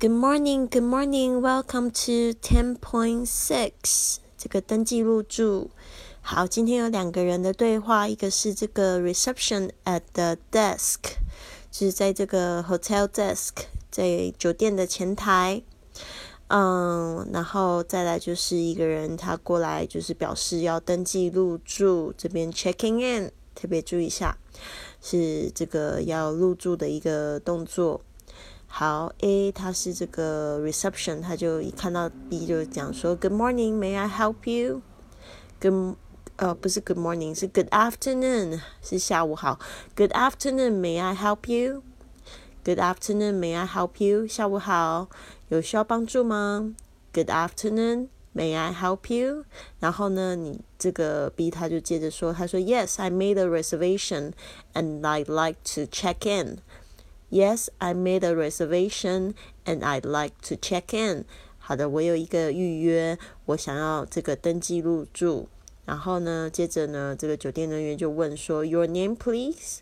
Good morning, good morning. Welcome to ten point six. 这个登记入住。好，今天有两个人的对话，一个是这个 reception at the desk，就是在这个 hotel desk，在酒店的前台。嗯，然后再来就是一个人他过来，就是表示要登记入住，这边 checking in，特别注意一下，是这个要入住的一个动作。好，A 他是这个 reception，他就一看到 B 就讲说 Good morning, may I help you? Good 呃不是 Good morning，是 Good afternoon，是下午好。Good afternoon, may I help you? Good afternoon, may I help you? 下午好，有需要帮助吗？Good afternoon, may I help you? 然后呢，你这个 B 他就接着说，他说 Yes, I made a reservation and I'd like to check in. Yes, I made a reservation and I'd like to check in. 好的，我有一个预约，我想要这个登记入住。然后呢，接着呢，这个酒店人员就问说，Your name, please.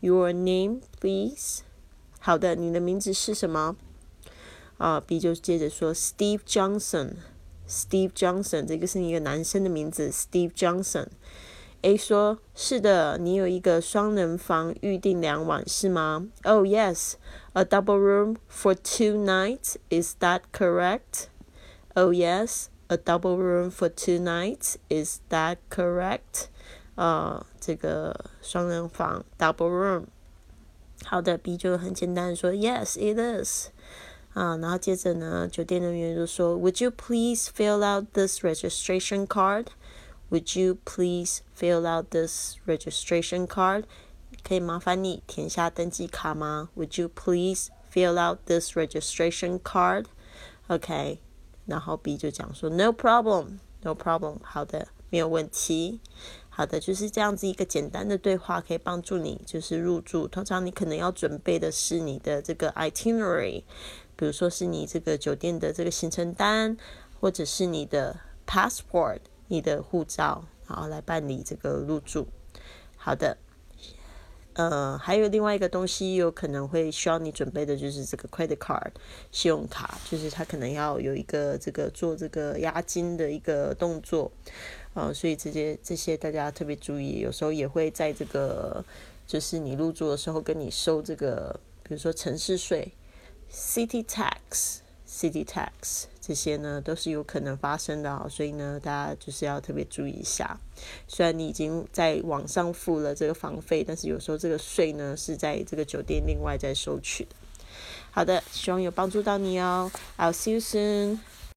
Your name, please. 好的，你的名字是什么？啊，B 就接着说，Steve Johnson. Steve Johnson，这个是一个男生的名字，Steve Johnson。 A 说：“是的，你有一个双人房，预定两晚是吗？”Oh yes, a double room for two nights. Is that correct? Oh yes, a double room for two nights. Is that correct? 啊，这个双人房 double room。好的，B 就很简单的说：“Yes, it is。”啊，然后接着呢，酒店人员就说：“Would you please fill out this registration card?” Would you please fill out this registration card？可以麻烦你填下登记卡吗？Would you please fill out this registration card？OK，然后 B 就讲说 No problem，No problem，好的，没有问题。好的，就是这样子一个简单的对话，可以帮助你就是入住。通常你可能要准备的是你的这个 itinerary，比如说是你这个酒店的这个行程单，或者是你的 passport。你的护照，然后来办理这个入住。好的，呃，还有另外一个东西，有可能会需要你准备的，就是这个 credit card 信用卡，就是它可能要有一个这个做这个押金的一个动作，呃，所以这些这些大家特别注意，有时候也会在这个就是你入住的时候跟你收这个，比如说城市税 city tax。City tax 这些呢都是有可能发生的哦，所以呢大家就是要特别注意一下。虽然你已经在网上付了这个房费，但是有时候这个税呢是在这个酒店另外再收取的。好的，希望有帮助到你哦。I'll see you soon.